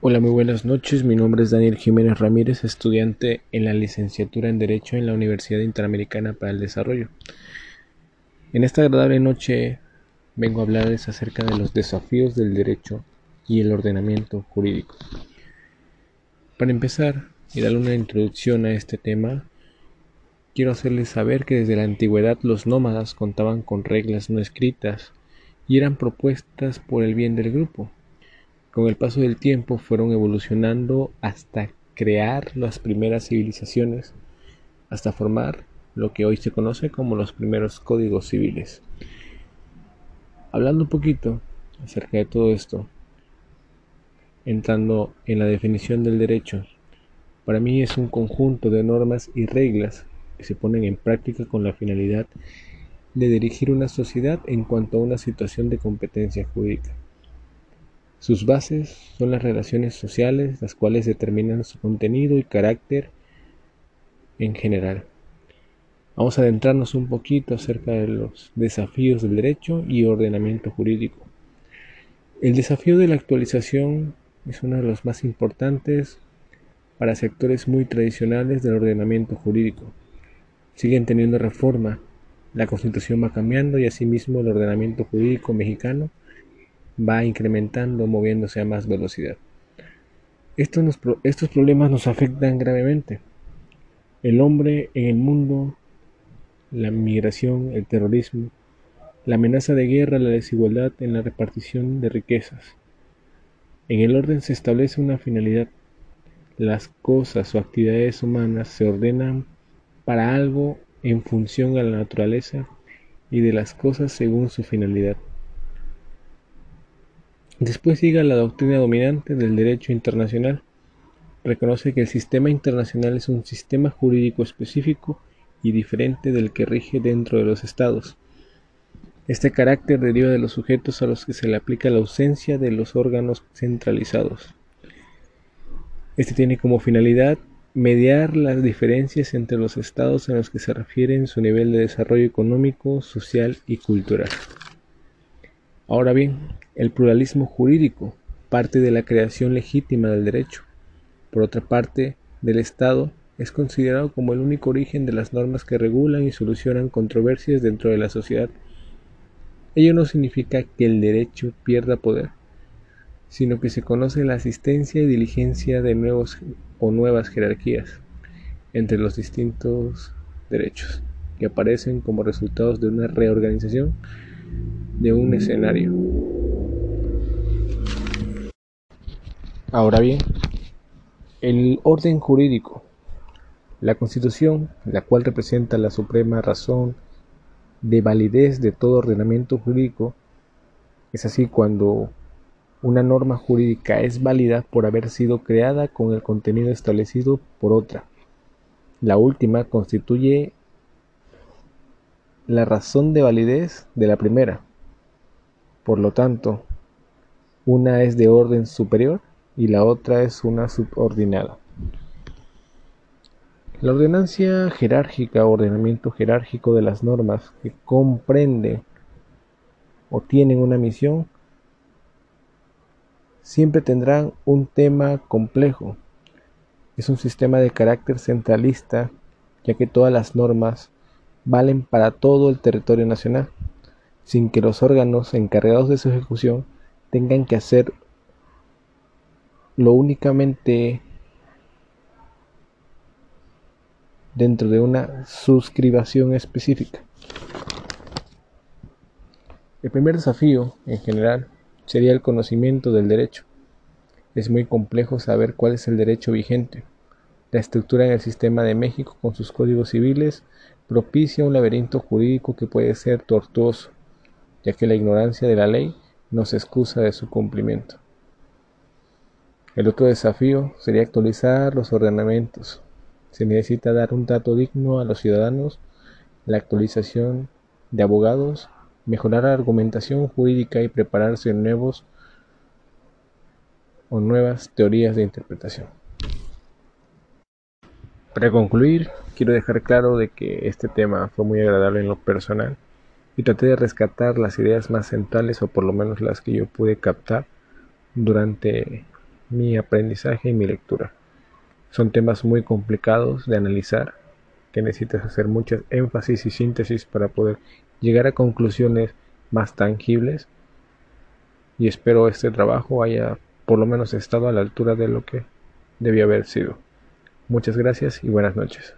Hola, muy buenas noches. Mi nombre es Daniel Jiménez Ramírez, estudiante en la licenciatura en Derecho en la Universidad Interamericana para el Desarrollo. En esta agradable noche vengo a hablarles acerca de los desafíos del derecho y el ordenamiento jurídico. Para empezar y darle una introducción a este tema, quiero hacerles saber que desde la antigüedad los nómadas contaban con reglas no escritas y eran propuestas por el bien del grupo con el paso del tiempo fueron evolucionando hasta crear las primeras civilizaciones, hasta formar lo que hoy se conoce como los primeros códigos civiles. Hablando un poquito acerca de todo esto, entrando en la definición del derecho, para mí es un conjunto de normas y reglas que se ponen en práctica con la finalidad de dirigir una sociedad en cuanto a una situación de competencia jurídica. Sus bases son las relaciones sociales, las cuales determinan su contenido y carácter en general. Vamos a adentrarnos un poquito acerca de los desafíos del derecho y ordenamiento jurídico. El desafío de la actualización es uno de los más importantes para sectores muy tradicionales del ordenamiento jurídico. Siguen teniendo reforma, la constitución va cambiando y asimismo el ordenamiento jurídico mexicano va incrementando, moviéndose a más velocidad. Estos, problemas nos afectan gravemente. El hombre en el mundo, la migración, el terrorismo, la amenaza de guerra, la desigualdad en la repartición de riquezas. En el orden se establece una finalidad. Las cosas o actividades humanas se ordenan para algo en función a la naturaleza y de las cosas según su finalidad. Después llega la doctrina dominante del derecho internacional. Reconoce que el sistema internacional es un sistema jurídico específico y diferente del que rige dentro de los estados. Este carácter deriva de los sujetos a los que se le aplica la ausencia de los órganos centralizados. Este tiene como finalidad mediar las diferencias entre los estados en los que se refieren su nivel de desarrollo económico, social y cultural. Ahora bien, el pluralismo jurídico parte de la creación legítima del derecho. Por otra parte, del Estado es considerado como el único origen de las normas que regulan y solucionan controversias dentro de la sociedad. Ello no significa que el derecho pierda poder, sino que se conoce la asistencia y diligencia de nuevos o nuevas jerarquías entre los distintos derechos que aparecen como resultados de una reorganización de un escenario. Ahora bien, el orden jurídico, la Constitución, la cual representa la suprema razón de validez de todo ordenamiento jurídico, es así cuando una norma jurídica es válida por haber sido creada con el contenido establecido por otra. La última constituye la razón de validez de la primera. Por lo tanto, una es de orden superior y la otra es una subordinada. La ordenancia jerárquica o ordenamiento jerárquico de las normas que comprende o tienen una misión siempre tendrán un tema complejo. Es un sistema de carácter centralista ya que todas las normas valen para todo el territorio nacional sin que los órganos encargados de su ejecución tengan que hacer lo únicamente dentro de una suscribación específica. El primer desafío, en general, sería el conocimiento del derecho. Es muy complejo saber cuál es el derecho vigente. La estructura en el sistema de México con sus códigos civiles propicia un laberinto jurídico que puede ser tortuoso ya que la ignorancia de la ley no se excusa de su cumplimiento. El otro desafío sería actualizar los ordenamientos. Se necesita dar un trato digno a los ciudadanos, la actualización de abogados, mejorar la argumentación jurídica y prepararse en nuevos o nuevas teorías de interpretación. Para concluir, quiero dejar claro de que este tema fue muy agradable en lo personal y traté de rescatar las ideas más centrales o por lo menos las que yo pude captar durante mi aprendizaje y mi lectura. Son temas muy complicados de analizar, que necesitas hacer muchas énfasis y síntesis para poder llegar a conclusiones más tangibles y espero este trabajo haya por lo menos estado a la altura de lo que debía haber sido. Muchas gracias y buenas noches.